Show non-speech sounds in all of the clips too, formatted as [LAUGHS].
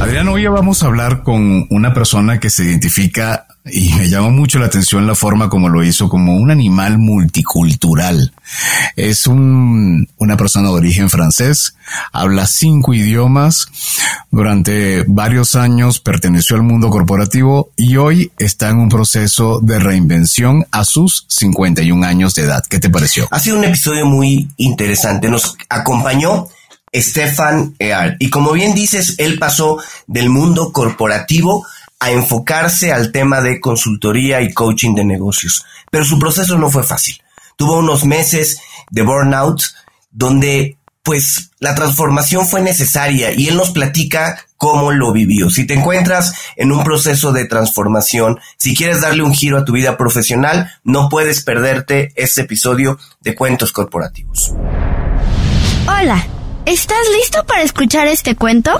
Adrián, hoy vamos a hablar con una persona que se identifica y me llamó mucho la atención la forma como lo hizo, como un animal multicultural. Es un, una persona de origen francés, habla cinco idiomas, durante varios años perteneció al mundo corporativo y hoy está en un proceso de reinvención a sus 51 años de edad. ¿Qué te pareció? Ha sido un episodio muy interesante. Nos acompañó Stefan Earl. Y como bien dices, él pasó del mundo corporativo a enfocarse al tema de consultoría y coaching de negocios. Pero su proceso no fue fácil. Tuvo unos meses de burnout donde pues la transformación fue necesaria y él nos platica cómo lo vivió. Si te encuentras en un proceso de transformación, si quieres darle un giro a tu vida profesional, no puedes perderte este episodio de Cuentos Corporativos. Hola, ¿estás listo para escuchar este cuento?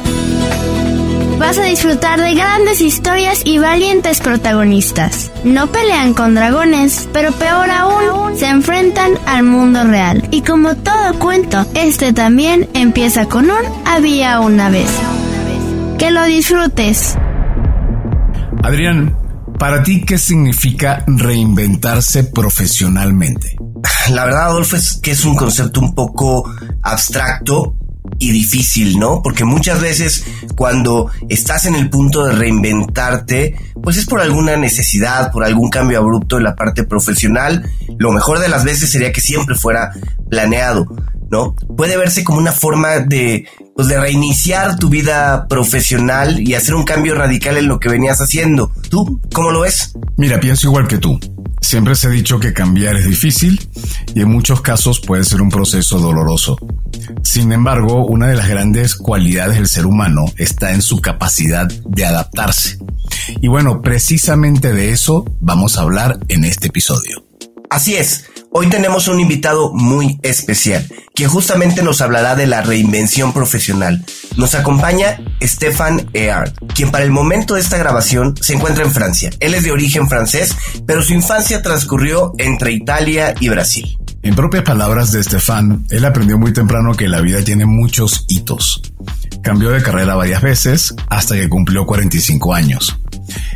Vas a disfrutar de grandes historias y valientes protagonistas. No pelean con dragones, pero peor aún, se enfrentan al mundo real. Y como todo cuento, este también empieza con un había una vez. Que lo disfrutes. Adrián, para ti, ¿qué significa reinventarse profesionalmente? La verdad, Adolfo, es que es un concepto un poco abstracto y difícil, ¿no? Porque muchas veces cuando estás en el punto de reinventarte, pues es por alguna necesidad, por algún cambio abrupto en la parte profesional. Lo mejor de las veces sería que siempre fuera planeado, ¿no? Puede verse como una forma de, pues de reiniciar tu vida profesional y hacer un cambio radical en lo que venías haciendo. ¿Tú cómo lo ves? Mira, pienso igual que tú. Siempre se ha dicho que cambiar es difícil y en muchos casos puede ser un proceso doloroso. Sin embargo, una de las grandes cualidades del ser humano está en su capacidad de adaptarse. Y bueno, precisamente de eso vamos a hablar en este episodio. Así es, hoy tenemos un invitado muy especial, que justamente nos hablará de la reinvención profesional. Nos acompaña Stefan Eard, quien para el momento de esta grabación se encuentra en Francia. Él es de origen francés, pero su infancia transcurrió entre Italia y Brasil. En propias palabras de Stefan, él aprendió muy temprano que la vida tiene muchos hitos. Cambió de carrera varias veces hasta que cumplió 45 años.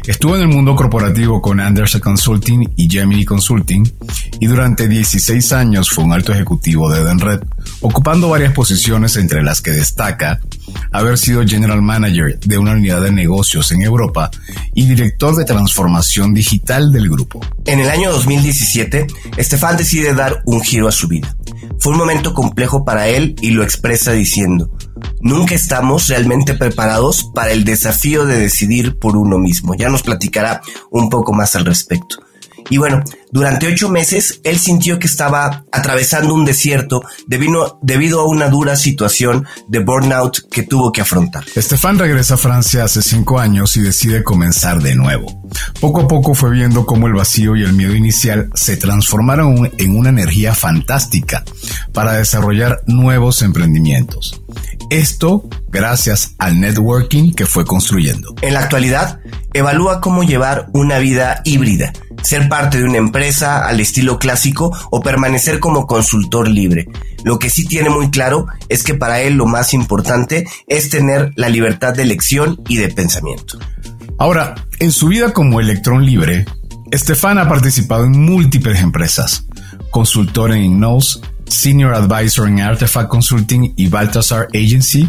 Estuvo en el mundo corporativo con Anderson Consulting y Gemini Consulting y durante 16 años fue un alto ejecutivo de Edenred, ocupando varias posiciones entre las que destaca haber sido General Manager de una unidad de negocios en Europa y director de transformación digital del grupo. En el año 2017, Estefan decide dar un giro a su vida. Fue un momento complejo para él y lo expresa diciendo, nunca estamos realmente preparados para el desafío de decidir por uno mismo. Ya nos platicará un poco más al respecto. Y bueno, durante ocho meses él sintió que estaba atravesando un desierto debido, debido, a una dura situación de burnout que tuvo que afrontar. Estefan regresa a Francia hace cinco años y decide comenzar de nuevo. Poco a poco fue viendo cómo el vacío y el miedo inicial se transformaron en una energía fantástica para desarrollar nuevos emprendimientos. Esto gracias al networking que fue construyendo. En la actualidad, evalúa cómo llevar una vida híbrida, ser parte de una empresa al estilo clásico o permanecer como consultor libre. Lo que sí tiene muy claro es que para él lo más importante es tener la libertad de elección y de pensamiento. Ahora, en su vida como electrón libre, Estefan ha participado en múltiples empresas, consultor en Ignos, Senior Advisor en Artefact Consulting y Baltasar Agency,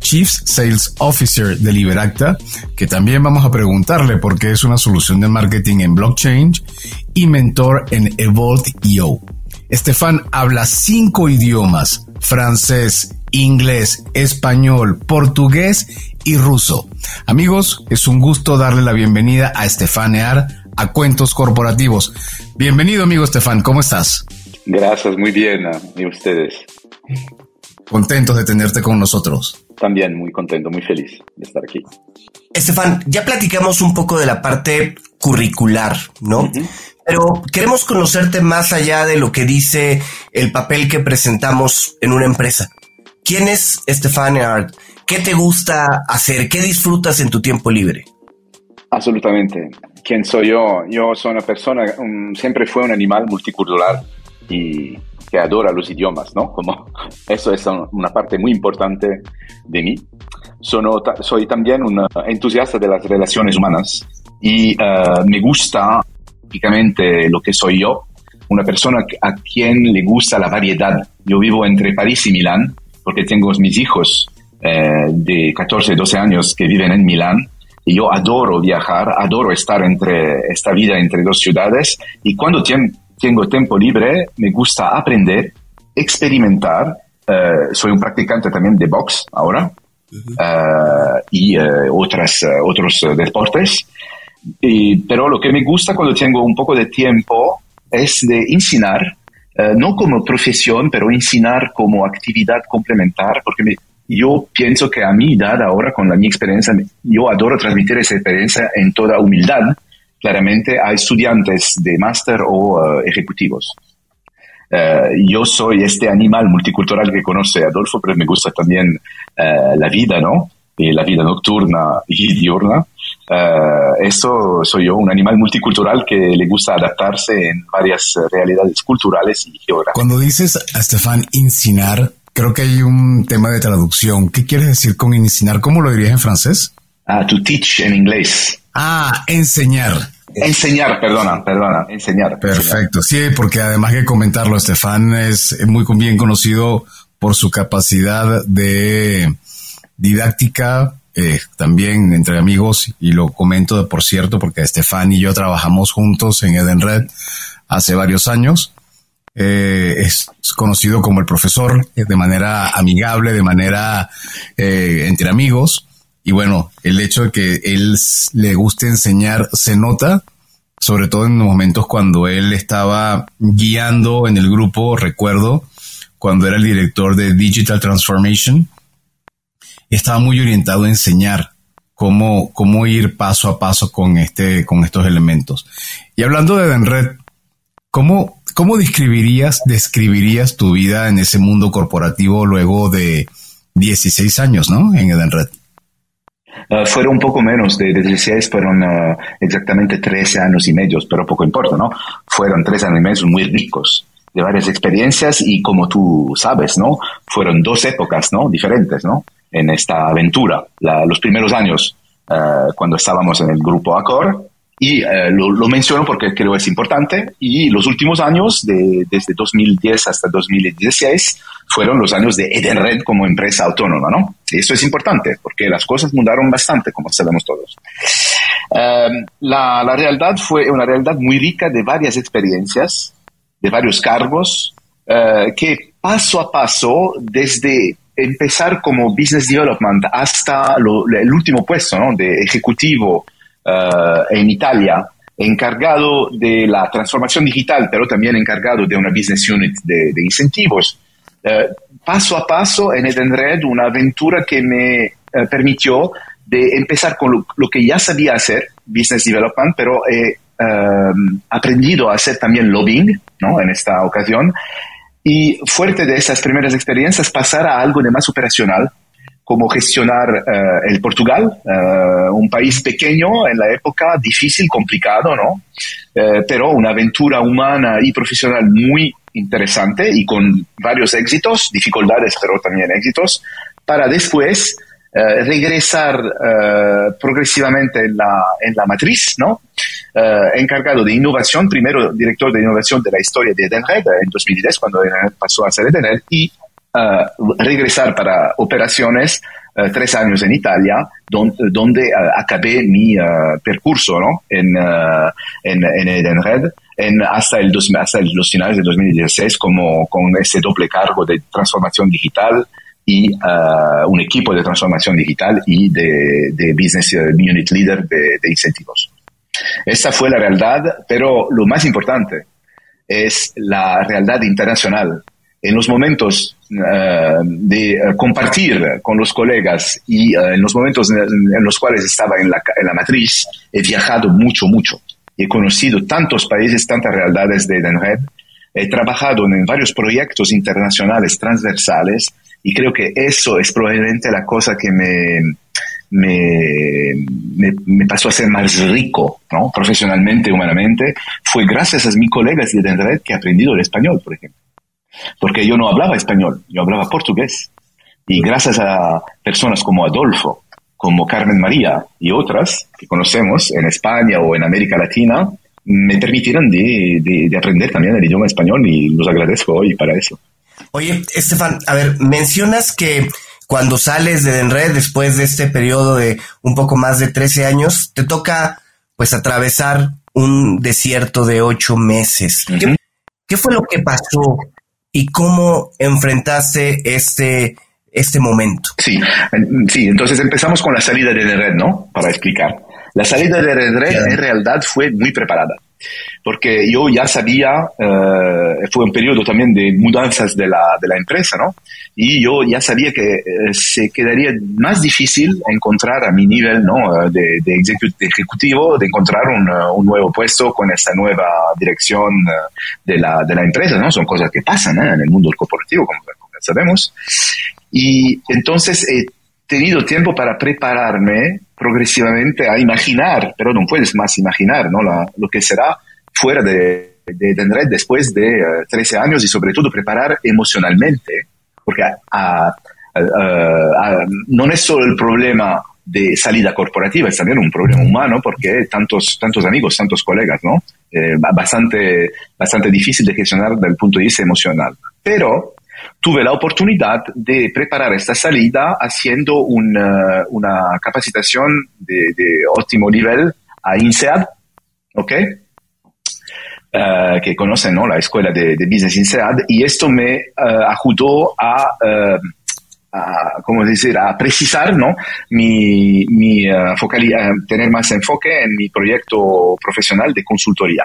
Chief Sales Officer de Liberacta, que también vamos a preguntarle por qué es una solución de marketing en blockchain, y mentor en Evolve.io. Estefan habla cinco idiomas, francés, inglés, español, portugués y ruso. Amigos, es un gusto darle la bienvenida a Estefan Ear a Cuentos Corporativos. Bienvenido amigo Estefan, ¿cómo estás? Gracias, muy bien. ¿Y ustedes? Contentos de tenerte con nosotros. También muy contento, muy feliz de estar aquí. Estefan, ya platicamos un poco de la parte curricular, ¿no? Pero queremos conocerte más allá de lo que dice el papel que presentamos en una empresa. ¿Quién es Estefan Art? ¿Qué te gusta hacer? ¿Qué disfrutas en tu tiempo libre? Absolutamente. ¿Quién soy yo? Yo soy una persona, siempre fue un animal multicultural y que adora los idiomas, ¿no? Como [LAUGHS] eso es una parte muy importante de mí. Sono, soy también un entusiasta de las relaciones humanas y eh, me gusta típicamente lo que soy yo, una persona a quien le gusta la variedad. Yo vivo entre París y Milán porque tengo mis hijos eh, de 14, 12 años que viven en Milán y yo adoro viajar, adoro estar entre esta vida entre dos ciudades y cuando tengo tiempo libre me gusta aprender, experimentar. Eh, soy un practicante también de box ahora eh, y otras, otros deportes. pero lo que me gusta cuando tengo un poco de tiempo es de enseñar, no como profesión, pero enseñar como actividad complementar, porque me, yo pienso que a mi edad ahora, con la, mi experiencia, yo adoro transmitir esa experiencia en toda humildad, claramente a estudiantes de máster o eh, ejecutivos. Uh, yo soy este animal multicultural que conoce Adolfo, pero me gusta también uh, la vida, ¿no? Y la vida nocturna y diurna. Uh, eso soy yo, un animal multicultural que le gusta adaptarse en varias realidades culturales y geográficas. Cuando dices, a Estefan, incinar, Creo que hay un tema de traducción. ¿Qué quieres decir con enseñar? ¿Cómo lo dirías en francés? Ah, to teach en inglés. Ah, enseñar. Enseñar, perdona, perdona, enseñar. Perfecto, sí, porque además que comentarlo, Estefan es muy bien conocido por su capacidad de didáctica, eh, también entre amigos, y lo comento por cierto, porque Estefan y yo trabajamos juntos en Eden Red hace varios años. Eh, es conocido como el profesor eh, de manera amigable, de manera eh, entre amigos. Y bueno, el hecho de que él le guste enseñar se nota, sobre todo en momentos cuando él estaba guiando en el grupo, recuerdo, cuando era el director de Digital Transformation, estaba muy orientado a enseñar cómo, cómo ir paso a paso con, este, con estos elementos. Y hablando de Denred, ¿cómo, ¿Cómo describirías, describirías tu vida en ese mundo corporativo luego de 16 años, ¿no? En Edenred. Uh, fueron un poco menos de 16, fueron uh, exactamente 13 años y medio, pero poco importa, ¿no? Fueron tres años y medio muy ricos, de varias experiencias y como tú sabes, ¿no? Fueron dos épocas, ¿no? Diferentes, ¿no? En esta aventura. Los primeros años, uh, cuando estábamos en el grupo Accor, y eh, lo, menciono porque creo es importante. Y los últimos años, de, desde 2010 hasta 2016, fueron los años de Edenred como empresa autónoma, ¿no? Eso es importante porque las cosas mudaron bastante, como sabemos todos. Em, la, la, realidad fue una realidad muy rica de varias experiencias, de varios cargos, eh, que paso a paso, desde empezar como business development hasta el último puesto, ¿no? De ejecutivo en Italia, encargado de la transformación digital, pero también encargado de una business unit de, incentivos. Eh, paso a paso en Edenred, una aventura que me eh, permitió de empezar con lo, que ya sabía hacer, business development, pero he aprendido a hacer también lobbying, ¿no? En esta ocasión. Y fuerte de esas primeras experiencias, pasar a algo de más operacional, cómo gestionar eh, el Portugal, eh, un país pequeño en la época, difícil, complicado, ¿no? Eh, pero una aventura humana y profesional muy interesante y con varios éxitos, dificultades, pero también éxitos, para después regresar progresivamente en la, en la matriz, ¿no? encargado de innovación, primero director de innovación de la historia de Edenred en 2010, cuando pasó a ser Edenred, y regresar para operaciones uh, tres años en Italia, donde, donde uh, acabé mi percurso ¿no? en, en, en Edenred en, hasta, el dos, hasta los finales de 2016 como, con ese doble cargo de transformación digital y un equipo de transformación digital y de, de Business Unit Leader de, de incentivos. Esa fue la realidad, pero lo más importante es la realidad internacional en los momentos uh, de eh, compartir con los colegas y uh, en los momentos en, en, los cuales estaba en la, en la matriz, he viajado mucho, mucho. He conocido tantos países, tantas realidades de Edenred. He trabajado en varios proyectos internacionales transversales y creo que eso es probablemente la cosa que me, me, me, me, pasó a ser más rico, ¿no? profesionalmente, humanamente, fue gracias a mis colegas de Edenred que he aprendido el español, por ejemplo. Porque yo no hablaba español, yo hablaba portugués. Y gracias a personas como Adolfo, como Carmen María y otras que conocemos en España o en América Latina, me permitieron de, de, aprender también el idioma español y los agradezco hoy para eso. Oye, Estefan, a ver, mencionas que cuando sales de Denred después de este periodo de un poco más de 13 años, te toca pues atravesar un desierto de ocho meses. ¿Qué, fue lo que pasó y cómo enfrentaste este, este momento? Sí, sí, entonces empezamos con la salida de Denred, ¿no? Para explicar. La salida de Denred en realidad fue muy preparada porque yo ya sabía, eh, fue un periodo también de mudanzas de la, de la empresa, ¿no? Y yo ya sabía que eh, se quedaría más difícil encontrar a mi nivel, ¿no? De, de ejecutivo, de encontrar un, un, nuevo puesto con esta nueva dirección eh, de la, de la empresa, ¿no? Son cosas que pasan en el mundo corporativo, como, como sabemos. Y entonces he tenido tiempo para prepararme progresivamente a imaginar, pero no puedes más imaginar ¿no? lo que será fuera de, de, después de 13 eh, años y sobre todo preparar emocionalmente, porque no es solo el problema de salida corporativa, es también un problema humano porque tantos, tantos amigos, tantos colegas, ¿no? Eh, bastante, bastante difícil de gestionar desde el punto de vista emocional. Pero tuve la oportunidad de preparar esta salida haciendo una, una capacitación de, óptimo nivel a INSEAD, ¿ok? Uh, que conocen ¿no? la escuela de, Business INSEAD, y esto me uh, ayudó a, ¿cómo decir?, a precisar ¿no? mi, mi tener más enfoque en mi proyecto profesional de consultoría.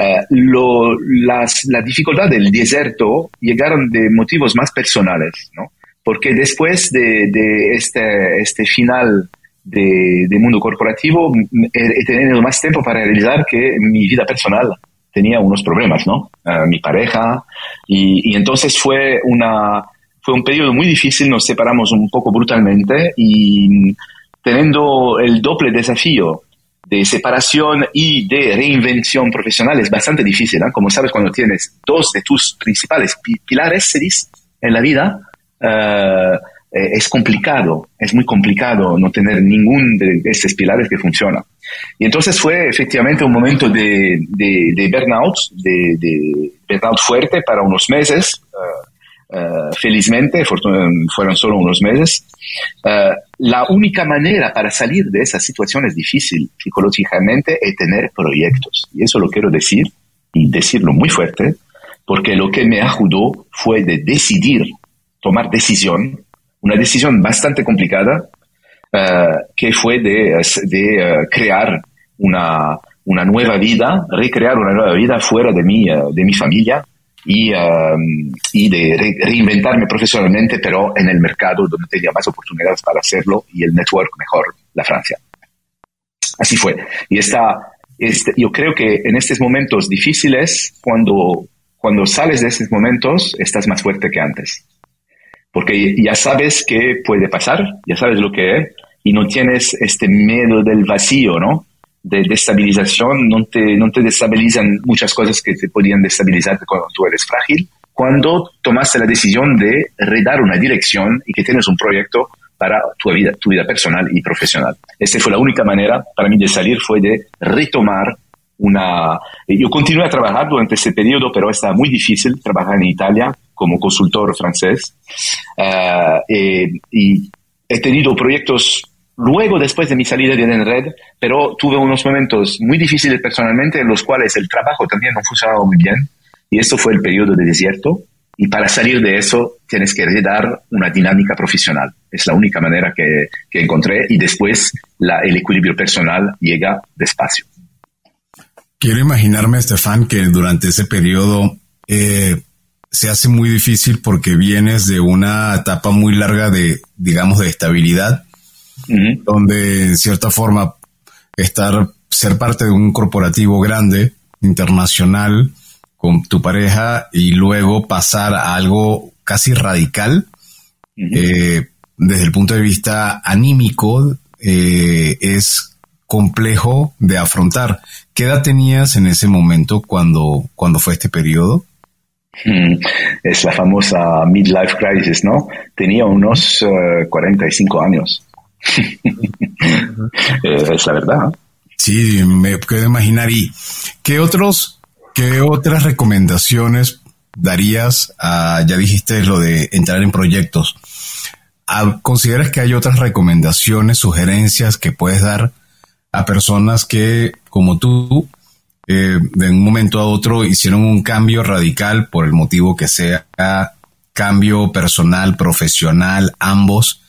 Eh, lo, las, la dificultad del desierto llegaron de motivos más personales, ¿no? Porque después de, de este, este final de, de, mundo corporativo, he, tenido más tiempo para realizar que mi vida personal tenía unos problemas, ¿no? Uh, mi pareja, y, y, entonces fue una, fue un periodo muy difícil, nos separamos un poco brutalmente y teniendo el doble desafío de separación y de reinvención profesional es bastante difícil. ¿eh? Como sabes, cuando tienes dos de tus principales pilares, se en la vida, uh, es complicado, es muy complicado no tener ningún de estos pilares que funciona. Y entonces fue efectivamente un momento de, de, de burnout, de, de, burnout fuerte para unos meses. Uh, Uh, felizmente, fueron solo unos meses, uh, la única manera para salir de esa situación es difícil psicológicamente es tener proyectos. Y eso lo quiero decir y decirlo muy fuerte, porque lo que me ayudó fue de decidir, tomar decisión, una decisión bastante complicada, uh, que fue de, de crear una, una nueva vida, recrear una nueva vida fuera de mi, de mi familia, y, um, y de reinventarme profesionalmente, pero en el mercado donde tenía más oportunidades para hacerlo y el network mejor, la Francia. Así fue. Y está, este, yo creo que en estos momentos difíciles, cuando, cuando sales de estos momentos, estás más fuerte que antes. Porque ya sabes qué puede pasar, ya sabes lo que es, y no tienes este miedo del vacío, ¿no? De destabilización, no te, no te destabilizan muchas cosas que te podían destabilizar cuando tú eres frágil, cuando tomaste la decisión de redar una dirección y que tienes un proyecto para tu vida, tu vida personal y profesional. Esta fue la única manera para mí de salir, fue de retomar una... Yo continué a trabajar durante ese periodo, pero estaba muy difícil trabajar en Italia como consultor francés. Uh, y he tenido proyectos Luego, después de mi salida de Enred, pero tuve unos momentos muy difíciles personalmente en los cuales el trabajo también no funcionaba muy bien. Y esto fue el periodo de desierto. Y para salir de eso tienes que dar una dinámica profesional. Es la única manera que, que encontré y después la, el equilibrio personal llega despacio. Quiero imaginarme, Estefan, que durante ese periodo eh, se hace muy difícil porque vienes de una etapa muy larga de, digamos, de estabilidad donde en cierta forma estar, ser parte de un corporativo grande, internacional, con tu pareja y luego pasar a algo casi radical, eh, desde el punto de vista anímico, eh, es complejo de afrontar. ¿Qué edad tenías en ese momento cuando, cuando fue este periodo? Es la famosa midlife crisis, ¿no? Tenía unos 45 años. [LAUGHS] es la verdad. Sí, me puedo imaginar. ¿Y qué otros, qué otras recomendaciones darías a, ya dijiste lo de entrar en proyectos? ¿Consideras que hay otras recomendaciones, sugerencias que puedes dar a personas que, como tú, eh, de un momento a otro hicieron un cambio radical por el motivo que sea, cambio personal, profesional, ambos,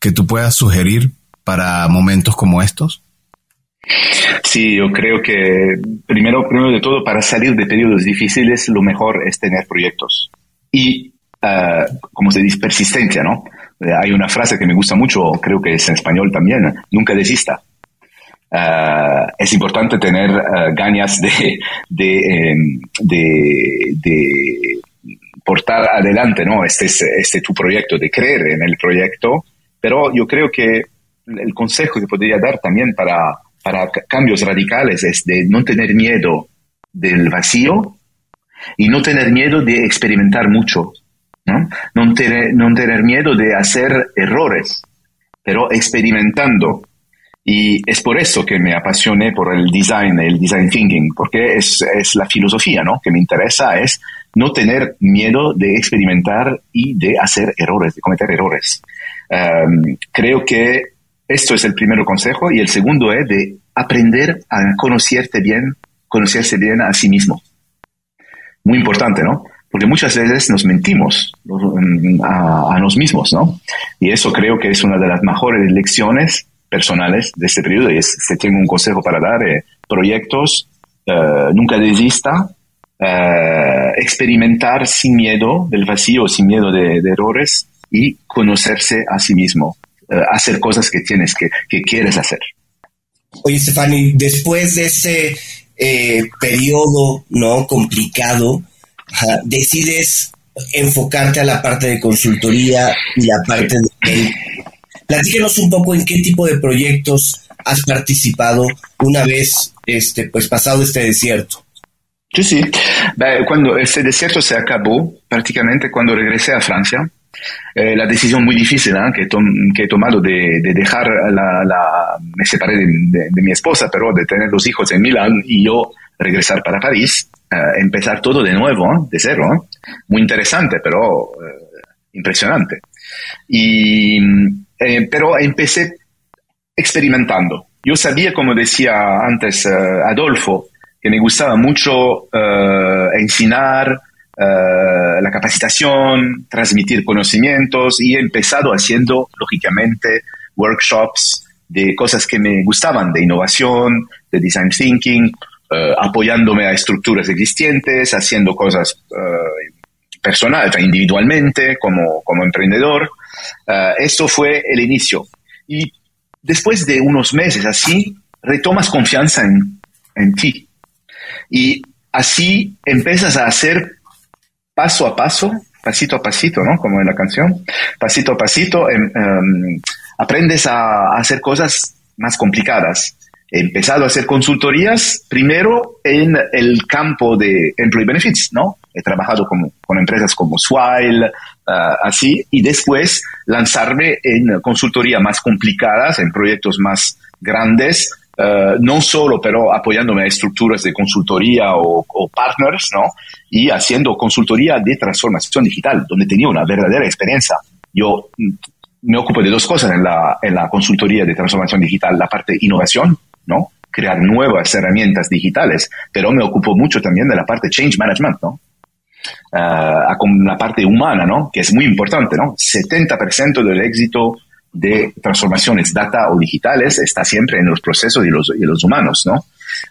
que tú puedas sugerir para momentos como estos? Sí, yo creo que primero, primero de todo, para salir de periodos difíciles, lo mejor es tener proyectos. Y, ah, como se dice, persistencia, ¿no? Hay una frase que me gusta mucho, creo que es en español también, nunca desista. Uh, es importante tener uh, ganas de, em, de, de, portar adelante ¿no? este, este tu proyecto, de creer en el proyecto, pero yo creo que el consejo que podría dar también para, para cambios radicales es de no tener miedo del vacío y no tener miedo de experimentar mucho, no, no tener, no tener miedo de hacer errores, pero experimentando y es por eso que me apasioné por el design, el design thinking, porque es, es la filosofía, ¿no? Que me interesa es no tener miedo de experimentar y de hacer errores, de cometer errores. Um, creo que esto es el primer consejo y el segundo es de aprender a conocerte bien, conocerse bien a sí mismo. Muy importante, ¿no? Porque muchas veces nos mentimos a, a nos mismos, ¿no? Y eso creo que es una de las mejores lecciones personales de este periodo. Y si tengo un consejo para dar, eh, proyectos, eh, nunca desista, eh, experimentar sin miedo del vacío, sin miedo de, errores y conocerse a sí mismo, hacer cosas que tienes, que, que quieres hacer. Oye, Stefani, después de ese periodo no complicado, decides enfocarte a la parte de consultoría y la parte de Platíquenos un poco en qué tipo de proyectos has participado una vez este, pues, pasado este desierto. Sí, sí. Cuando este desierto se acabó, prácticamente cuando regresé a Francia, eh, la decisión muy difícil ¿eh? que, que, he tomado de, dejar la, la, me separé de, mi esposa, pero de tener dos hijos en Milán y yo regresar para París, eh, empezar todo de nuevo, de cero. Muy interesante, pero impresionante. Y eh, pero empecé experimentando. Yo sabía, como decía antes eh, Adolfo, que me gustaba mucho eh, enseñar, la capacitación, transmitir conocimientos y he empezado haciendo, lógicamente, workshops de cosas que me gustaban, de innovación, de design thinking, apoyándome a estructuras existentes, haciendo cosas personales, individualmente, como, como emprendedor. Uh, esto fue el inicio. Y después de unos meses así, retomas confianza en, en ti. Y así empiezas a hacer paso a paso, pasito a pasito, ¿no? Como en la canción, pasito a pasito, em, em, aprendes a, hacer cosas más complicadas. He empezado a hacer consultorías primero en el campo de employee benefits, ¿no? He trabajado con, empresas como Swile, Ah, así, y después lanzarme en consultoría más complicadas, en proyectos más grandes, ah, no solo, pero apoyándome a estructuras de consultoría o, partners, ¿no? Y haciendo consultoría de transformación digital, donde tenía una verdadera experiencia. Yo me ocupo de dos cosas en la, en la consultoría de transformación digital, la parte innovación, ¿no? Crear nuevas herramientas digitales, pero me ocupo mucho también de la parte change management, ¿no? uh, con la parte humana, ¿no? Que es muy importante, ¿no? 70% del éxito de transformaciones data o digitales está siempre en los procesos y los, humanos, ¿no?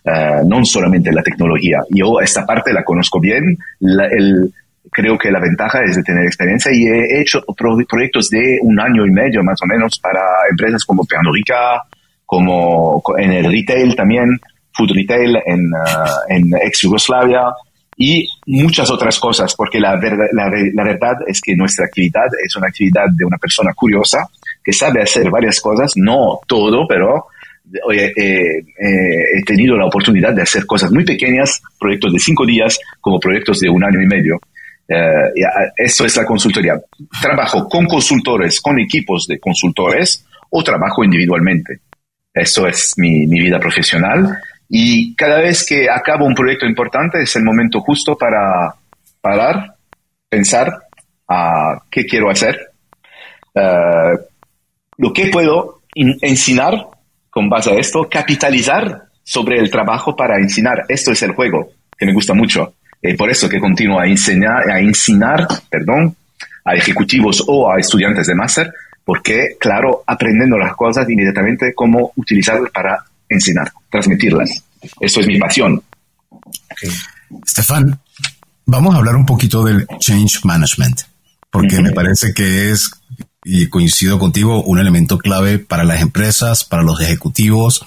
Uh, no solamente la tecnología. Yo esta parte la conozco bien, creo que la ventaja es de tener experiencia y he hecho proyectos de un año y medio más o menos para empresas como Pernod como en el retail también, food retail en, uh, en ex Yugoslavia, y muchas otras cosas, porque la, verdad es que nuestra actividad es una actividad de una persona curiosa que sabe hacer varias cosas, no todo, pero eh, eh, he tenido la oportunidad de hacer cosas muy pequeñas, proyectos de cinco días, como proyectos de un año y medio. Eh, eso es la consultoría. Trabajo con consultores, con equipos de consultores o trabajo individualmente. Eso es mi, mi vida profesional. Y cada vez que acabo un proyecto importante es el momento justo para parar, pensar a qué quiero hacer, uh, lo que puedo enseñar con base a esto, capitalizar sobre el trabajo para enseñar. Esto es el juego que me gusta mucho. Eh, por eso que continúo a enseñar, a enseñar perdón, a ejecutivos o a estudiantes de máster, porque, claro, aprendiendo las cosas inmediatamente, cómo utilizarlas para enseñar, transmitirlas. Eso es mi pasión. Estefan, vamos a hablar un poquito del change management, porque me parece que es, y coincido contigo, un elemento clave para las empresas, para los ejecutivos,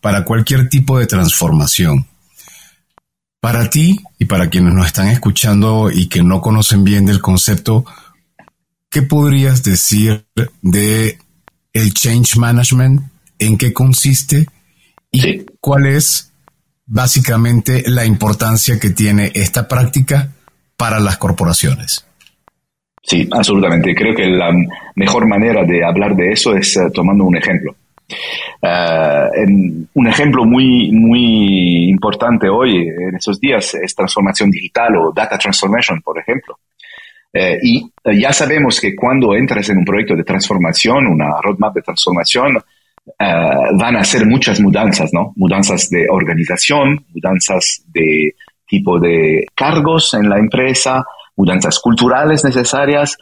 para cualquier tipo de transformación. Para ti y para quienes nos están escuchando y que no conocen bien del concepto, ¿qué podrías decir de el change management? ¿En qué consiste? ¿Y cuál es básicamente la importancia que tiene esta práctica para las corporaciones? Sí, absolutamente. Creo que la mejor manera de hablar de eso es eh, tomando un ejemplo. En un ejemplo muy, muy importante hoy, en esos días, es transformación digital o data transformation, por ejemplo. Y ya sabemos que cuando entras en un proyecto de transformación, una roadmap de transformación, van a ser muchas mudanzas, ¿no? Mudanzas de organización, mudanzas de tipo de cargos en la empresa, mudanzas culturales necesarias,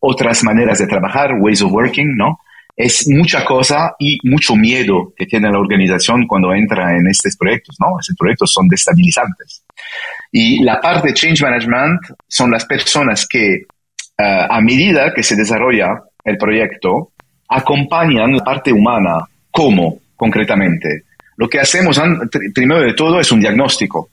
otras maneras de trabajar, ways of working, ¿no? es mucha cosa y mucho miedo que tiene la organización cuando entra en estos proyectos, ¿no? Estos proyectos son destabilizantes. Y la parte de change management son las personas que eh, a medida que se desarrolla el proyecto, acompañan la parte humana. ¿Cómo concretamente? Lo que hacemos primero de todo es un diagnóstico,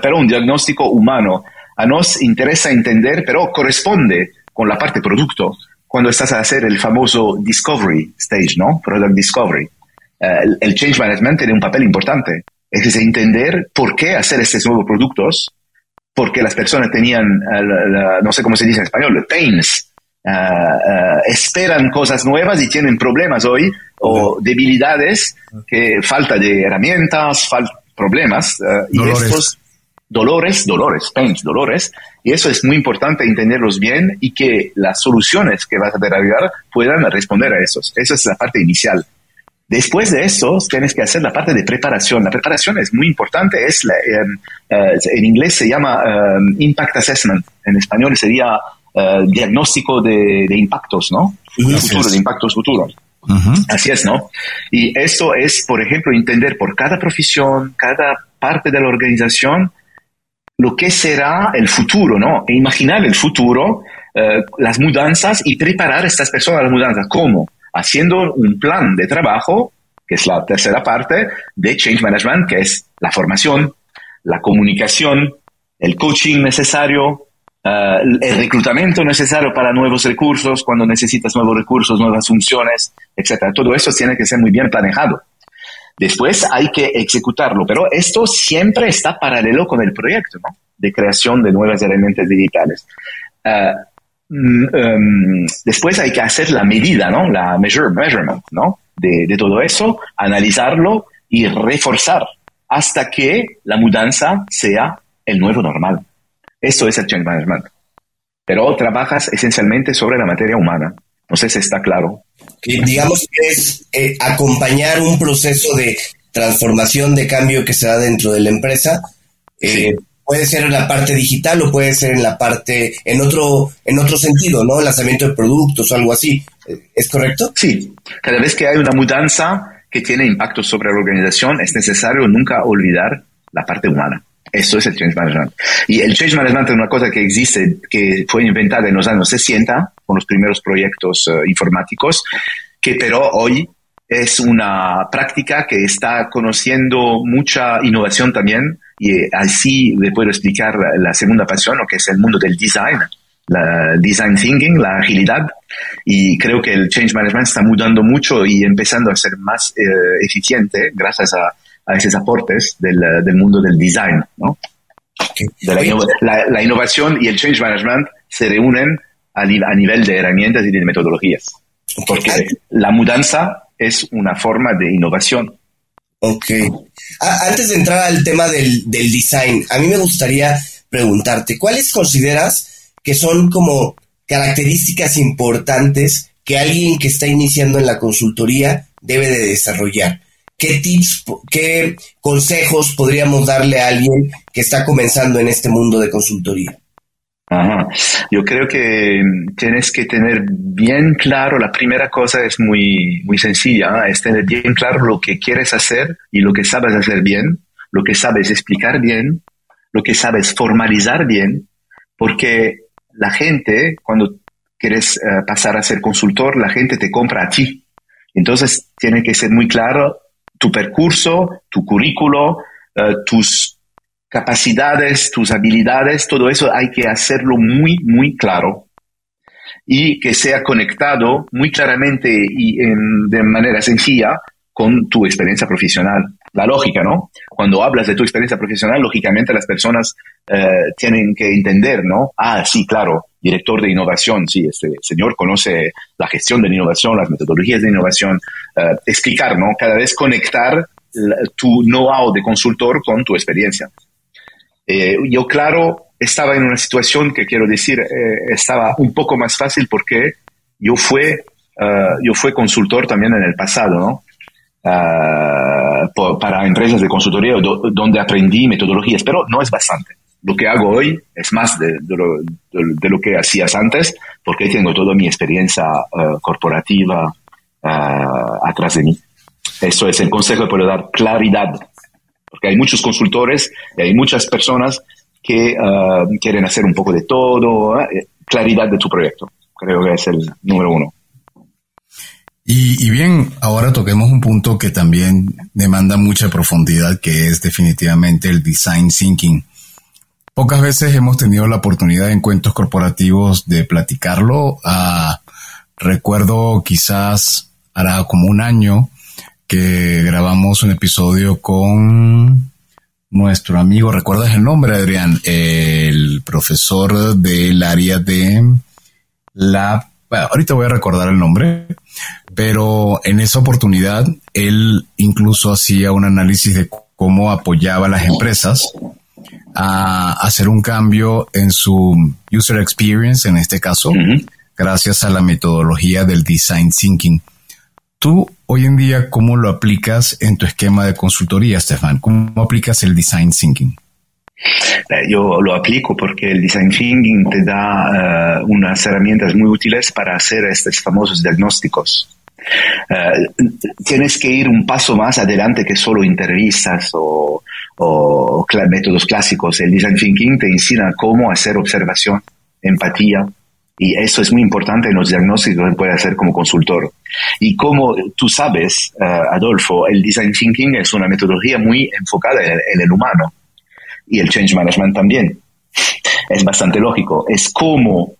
pero un diagnóstico humano. A nos interesa entender, pero corresponde con la parte producto cuando estás a hacer el famoso discovery stage, ¿no? Product discovery. Eh, el, change management tiene un papel importante. Es entender por qué hacer estos nuevos productos, porque las personas tenían, eh, no sé cómo se dice en español, pains, eh, esperan cosas nuevas y tienen problemas hoy o debilidades, que falta de herramientas, falta problemas. y estos dolores, dolores, pains, dolores, y eso es muy importante entenderlos bien y que las soluciones que vas a desarrollar puedan responder a esos. Esa es la parte inicial. Después de eso, tienes que hacer la parte de preparación. La preparación es muy importante, es em, eh, en inglés se llama em, impact assessment, en español sería eh, diagnóstico de, impactos, ¿no? Futuro, de impactos futuros. Así es, ¿no? Y eso es, por ejemplo, entender por cada profesión, cada parte de la organización, lo que será el futuro, ¿no? E imaginar el futuro, eh, las mudanzas y preparar a estas personas a las mudanzas. ¿Cómo? Haciendo un plan de trabajo, que es la tercera parte de Change Management, que es la formación, la comunicación, el coaching necesario, eh, el reclutamiento necesario para nuevos recursos, cuando necesitas nuevos recursos, nuevas funciones, etc. Todo eso tiene que ser muy bien planejado. Después hay que ejecutarlo, pero esto siempre está paralelo con el proyecto ¿no? de creación de nuevas herramientas digitales. Ah, mm, em, después hay que hacer la medida, ¿no? La measure, measurement, ¿no? De, todo eso, analizarlo y reforzar hasta que la mudanza sea el nuevo normal. Eso es el change management. Pero trabajas esencialmente sobre la materia humana. No sé si está claro. digamos que es eh, acompañar un proceso de transformación, de cambio que se da dentro de la empresa. Eh, puede ser en la parte digital o puede ser en la parte, en otro, en otro sentido, ¿no? Lanzamiento de productos o algo así. ¿Es correcto? Sí. Cada vez que hay una mudanza que tiene impacto sobre la organización, es necesario nunca olvidar la parte humana. Eso es el change management. Y el change management es una cosa que existe, que fue inventada en los años 60 con los primeros proyectos eh, informáticos, que pero hoy es una práctica que está conociendo mucha innovación también y eh, así le puedo explicar la, segunda pasión, que es el mundo del design, la design thinking, la agilidad y creo que el change management está mudando mucho y empezando a ser más eh, eficiente gracias a a esos aportes del, del mundo del design, ¿no? la, innovación y el change management se reúnen a, nivel de herramientas y de metodologías. Porque la mudanza es una forma de innovación. Ok. antes de entrar al tema del, del design, a mí me gustaría preguntarte, ¿cuáles consideras que son como características importantes que alguien que está iniciando en la consultoría debe de desarrollar? ¿Qué tips, qué consejos podríamos darle a alguien que está comenzando en este mundo de consultoría? Yo creo que tienes que tener bien claro, la primera cosa es muy, muy sencilla, es tener bien claro lo que quieres hacer y lo que sabes hacer bien, lo que sabes explicar bien, lo que sabes formalizar bien, porque la gente, cuando quieres eh, pasar a ser consultor, la gente te compra a ti. Entonces, tiene que ser muy claro tu percurso, tu currículo, eh, tus capacidades, tus habilidades, todo eso hay que hacerlo muy, muy claro y que sea conectado muy claramente y de manera sencilla con tu experiencia profesional. La lógica, ¿no? Cuando hablas de tu experiencia profesional, lógicamente las personas eh, tienen que entender, ¿no? Ah, sí, claro, director de innovación, sí, este señor conoce la gestión de la innovación, las metodologías de innovación, eh, explicar, ¿no? Cada vez conectar tu know-how de consultor con tu experiencia. Eh, yo, claro, estaba en una situación que quiero decir, eh, estaba un poco más fácil porque yo fue, yo fui consultor también en el pasado, ¿no? Para empresas de consultoría donde aprendí metodologías, pero no es bastante lo que hago hoy es más de, lo, que hacías antes, porque tengo toda mi experiencia eh, corporativa uh, atrás de mí. Eso es el consejo que puedo dar, claridad, porque hay muchos consultores y hay muchas personas que eh, quieren hacer un poco de todo, claridad de tu proyecto. Creo que es el número uno. Y, bien, ahora toquemos un punto que también demanda mucha profundidad, que es definitivamente el design thinking. Pocas veces hemos tenido la oportunidad en cuentos corporativos de platicarlo. Ah, recuerdo quizás hará como un año que grabamos un episodio con nuestro amigo, ¿recuerdas el nombre, Adrián? El profesor del área de la... ahorita voy a recordar el nombre, pero en esa oportunidad él incluso hacía un análisis de cómo apoyaba a las empresas a hacer un cambio en su user experience, en este caso, gracias a la metodología del design thinking. Tú hoy en día, ¿cómo lo aplicas en tu esquema de consultoría, Stefan? ¿Cómo aplicas el design thinking? Eh, yo lo aplico porque el design thinking te da eh, unas herramientas muy útiles para hacer estos famosos diagnósticos. Eh, tienes que ir un paso más adelante que solo entrevistas o, métodos clásicos. El design thinking te enseña cómo hacer observación, empatía, y eso es muy importante en los diagnósticos que puedes hacer como consultor. Y como tú sabes, Adolfo, el design thinking es una metodología muy enfocada en el, humano y el change management también. Es bastante lógico. Es como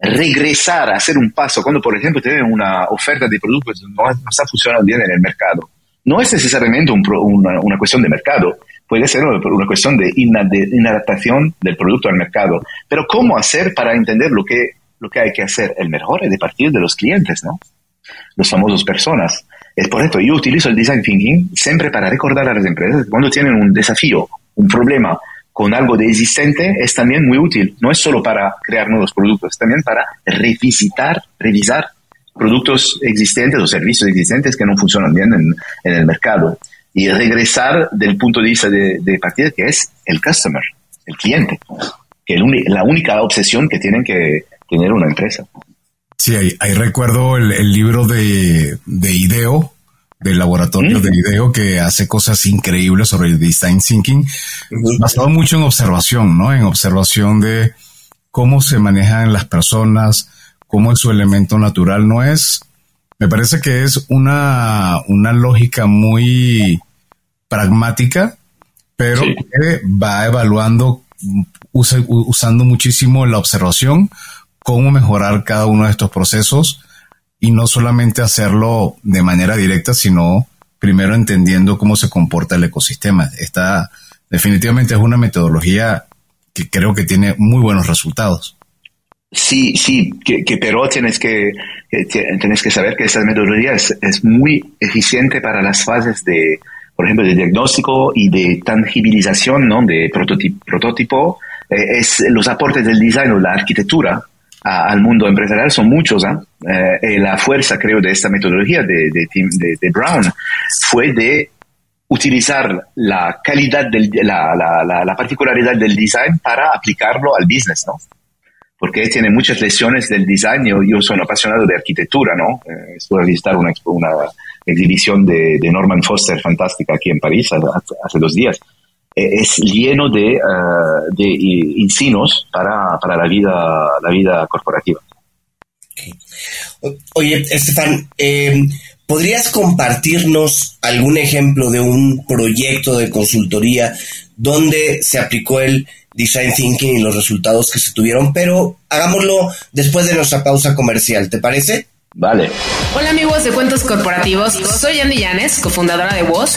regresar a hacer un paso cuando, por ejemplo, tienes una oferta de productos que no, está funcionando bien en el mercado. No es necesariamente una, cuestión de mercado, puede ser una cuestión de, inadaptación del producto al mercado. Pero ¿cómo hacer para entender lo que, lo que hay que hacer? El mejor es de partir de los clientes, ¿no? Los famosos personas. Es por esto, yo utilizo el design thinking siempre para recordar a las empresas cuando tienen un desafío, un problema con algo de existente, es también muy útil. No es solo para crear nuevos productos, también para revisitar, revisar productos existentes o servicios existentes que no funcionan bien en, el mercado y regresar del punto de vista de, partida que es el customer, el cliente, que es la única obsesión que tienen que tener una empresa. Sí, ahí, recuerdo el, libro de, de IDEO, del laboratorio de IDEO, que hace cosas increíbles sobre el design thinking, basado mucho en observación, ¿no? En observación de cómo se manejan las personas, cómo es su elemento natural. No es, me parece que es una, una lógica muy pragmática, pero que va evaluando, usando muchísimo la observación, cómo mejorar cada uno de estos procesos y no solamente hacerlo de manera directa, sino primero entendiendo cómo se comporta el ecosistema. Esta definitivamente es una metodología que creo que tiene muy buenos resultados. Sí, sí, que, pero tienes que, tienes que saber que esa metodología es, es, muy eficiente para las fases de, por ejemplo, de diagnóstico y de tangibilización, ¿no? De prototipo. prototipo. Eh, es los aportes del design o la arquitectura al mundo empresarial son muchos. ¿ah? Eh, la fuerza, creo, de esta metodología de, de, de, Brown fue de utilizar la calidad, del, la, la, la, particularidad del design para aplicarlo al business, ¿no? Porque tiene muchas lesiones del design. Yo, yo soy apasionado de arquitectura, ¿no? Eh, estuve a visitar una, una exhibición de, de, Norman Foster fantástica aquí en París hace, dos días. Es lleno de, uh, de insinos para, para, la, vida, la vida corporativa. Oye, Estefan, eh, ¿podrías compartirnos algún ejemplo de un proyecto de consultoría donde se aplicó el design thinking y los resultados que se tuvieron? Pero hagámoslo después de nuestra pausa comercial, ¿te parece? Vale. Hola amigos de Cuentos Corporativos, soy Andy Llanes, cofundadora de Voz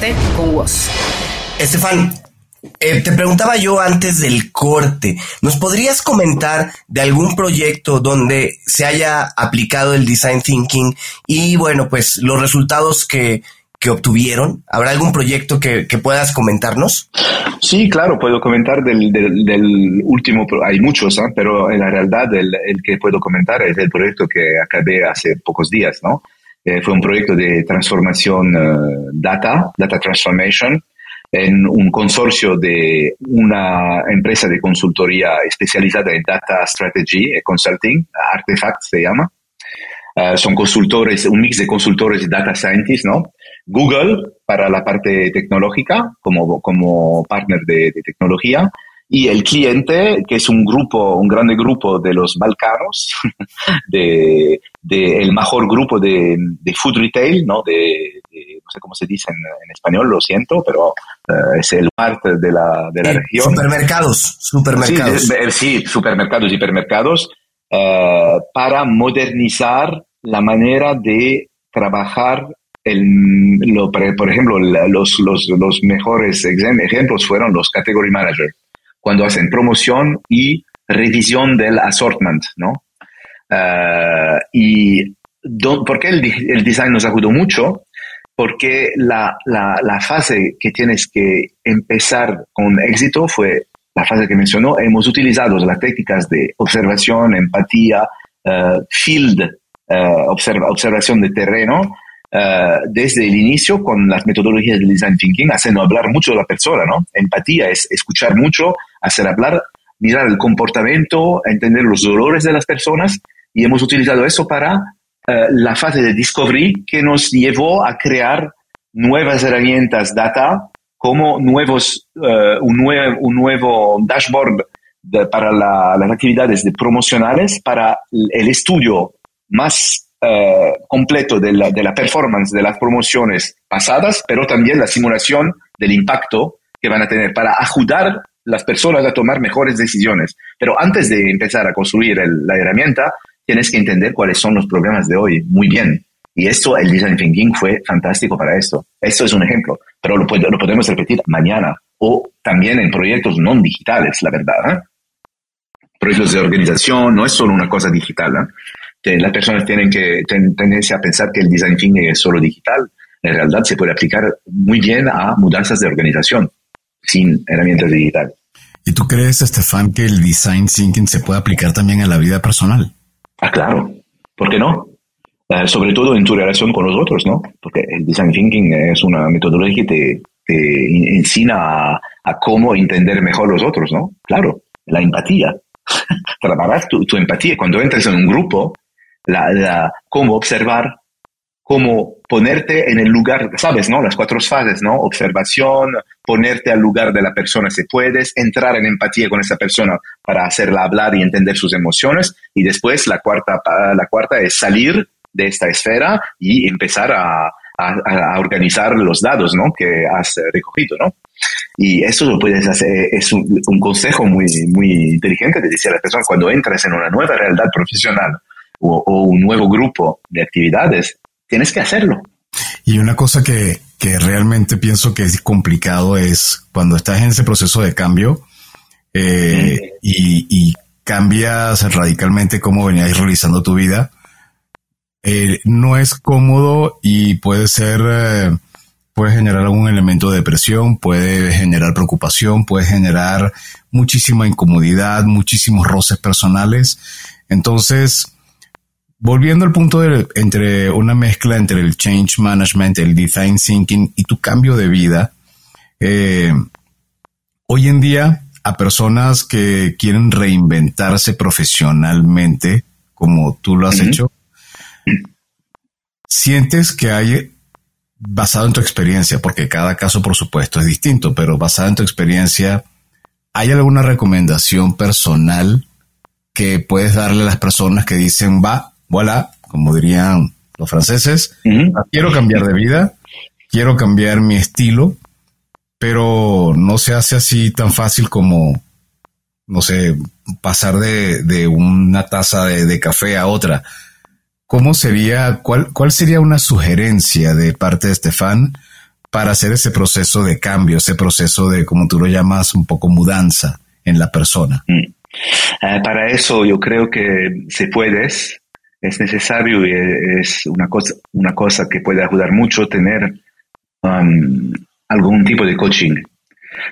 con vos. Estefan, eh, te preguntaba yo antes del corte, ¿nos podrías comentar de algún proyecto donde se haya aplicado el design thinking y bueno, pues los resultados que, obtuvieron? ¿Habrá algún proyecto que, puedas comentarnos? Sí, claro, puedo comentar del, del, último, hay muchos, ¿eh? pero en la realidad el, el, que puedo comentar es el proyecto que acabé hace pocos días, ¿no? Eh, fue un proyecto de transformación eh, data, data transformation, en un consorcio de una empresa de consultoría especializada en data strategy y consulting, Artefact se llama. Eh, son consultores, un mix de consultores y data scientists, ¿no? Google para la parte tecnológica como, como partner de, de tecnología y el cliente, que es un grupo, un grande grupo de los Balcanos, [LAUGHS] de, el mejor grupo de, food retail, ¿no? De, no sé cómo se dice en, español, lo siento, pero eh, es el parte de la, de la región. Supermercados, supermercados. Sí, supermercados y hipermercados, eh, para modernizar la manera de trabajar el, lo, por ejemplo, los, los, los mejores ejemplos fueron los category managers cuando hacen promoción y revisión del assortment, ¿no? Uh, y ¿por qué el, el, design nos ayudó mucho? Porque la, la, la, fase que tienes que empezar con éxito fue la fase que mencionó. Hemos utilizado las técnicas de observación, empatía, uh, field, uh, observa, observación de terreno, eh, desde el inicio con las metodologías del design thinking, haciendo hablar mucho de la persona, ¿no? Empatía es escuchar mucho, hacer hablar, mirar el comportamiento, entender los dolores de las personas y hemos utilizado eso para eh, la fase de discovery que nos llevó a crear nuevas herramientas data como nuevos, eh, un, nuevo, un nuevo dashboard para las actividades de promocionales, para el estudio más eh, completo de la, de la performance de las promociones pasadas, pero también la simulación del impacto que van a tener para ayudar las personas a tomar mejores decisiones. Pero antes de empezar a construir la herramienta, tienes que entender cuáles son los problemas de hoy muy bien. Y esto, el design thinking fue fantástico para esto. Esto es un ejemplo, pero lo, lo podemos repetir mañana o también en proyectos no digitales, la verdad. ¿eh? Proyectos de organización no es solo una cosa digital. ¿eh? Las personas tienen que tendencia a pensar que el design thinking es solo digital. En realidad se puede aplicar muy bien a mudanzas de organización sin herramientas digitales. ¿Y tú crees, Estefan, que el design thinking se puede aplicar también a la vida personal? Ah, claro. ¿Por qué no? Eh, sobre todo en tu relación con los otros, ¿no? Porque el design thinking es una metodología que te, enseña a, a, cómo entender mejor los otros, ¿no? Claro, la empatía. [LAUGHS] Trabajar tu, tu empatía. Cuando entras en un grupo, la, cómo observar, cómo ponerte en el lugar, sabes, ¿no? Las cuatro fases, ¿no? Observación, ponerte al lugar de la persona si puedes, entrar en empatía con esa persona para hacerla hablar y entender sus emociones. Y después la cuarta, la cuarta es salir de esta esfera y empezar a, a, organizar los datos ¿no? que has recogido, ¿no? Y eso lo puedes hacer, es un, consejo muy, muy inteligente de decir a la persona cuando entras en una nueva realidad profesional o, un nuevo grupo de actividades, tienes que hacerlo. Y una cosa que, que realmente pienso que es complicado es cuando estás en ese proceso de cambio eh, y, y cambias radicalmente cómo venías realizando tu vida, eh, no es cómodo y puede ser, eh, puede generar algún elemento de depresión, puede generar preocupación, puede generar muchísima incomodidad, muchísimos roces personales. Entonces, volviendo al punto de entre una mezcla entre el change management, el design thinking y tu cambio de vida, eh, hoy en día a personas que quieren reinventarse profesionalmente, como tú lo has hecho, sientes que hay, basado en tu experiencia, porque cada caso por supuesto es distinto, pero basado en tu experiencia, ¿hay alguna recomendación personal que puedes darle a las personas que dicen, va, voilà, como dirían los franceses, quiero cambiar de vida, quiero cambiar mi estilo, pero no se hace así tan fácil como, no sé, pasar de, una taza de café a otra. ¿cómo sería, cuál, cuál sería una sugerencia de parte de Estefan para hacer ese proceso de cambio, ese proceso de, como tú lo llamas, un poco mudanza en la persona? Mm. Eh, para eso yo creo que si puedes, es necesario y es una cosa, una cosa que puede ayudar mucho tener um, algún tipo de coaching,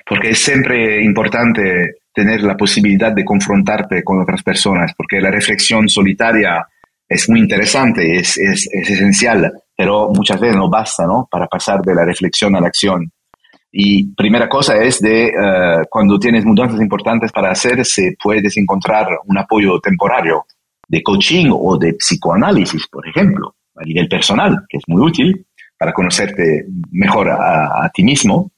porque es siempre importante tener la posibilidad de confrontarte con otras personas, porque la reflexión solitaria es muy interesante, es, es, es, esencial, pero muchas veces no basta, ¿no? Para pasar de la reflexión a la acción. Y primera cosa es de eh, cuando tienes mudanzas importantes para hacer, se puedes encontrar un apoyo temporario de coaching o de psicoanálisis, por ejemplo, a nivel personal, que es muy útil para conocerte mejor a, ti mismo.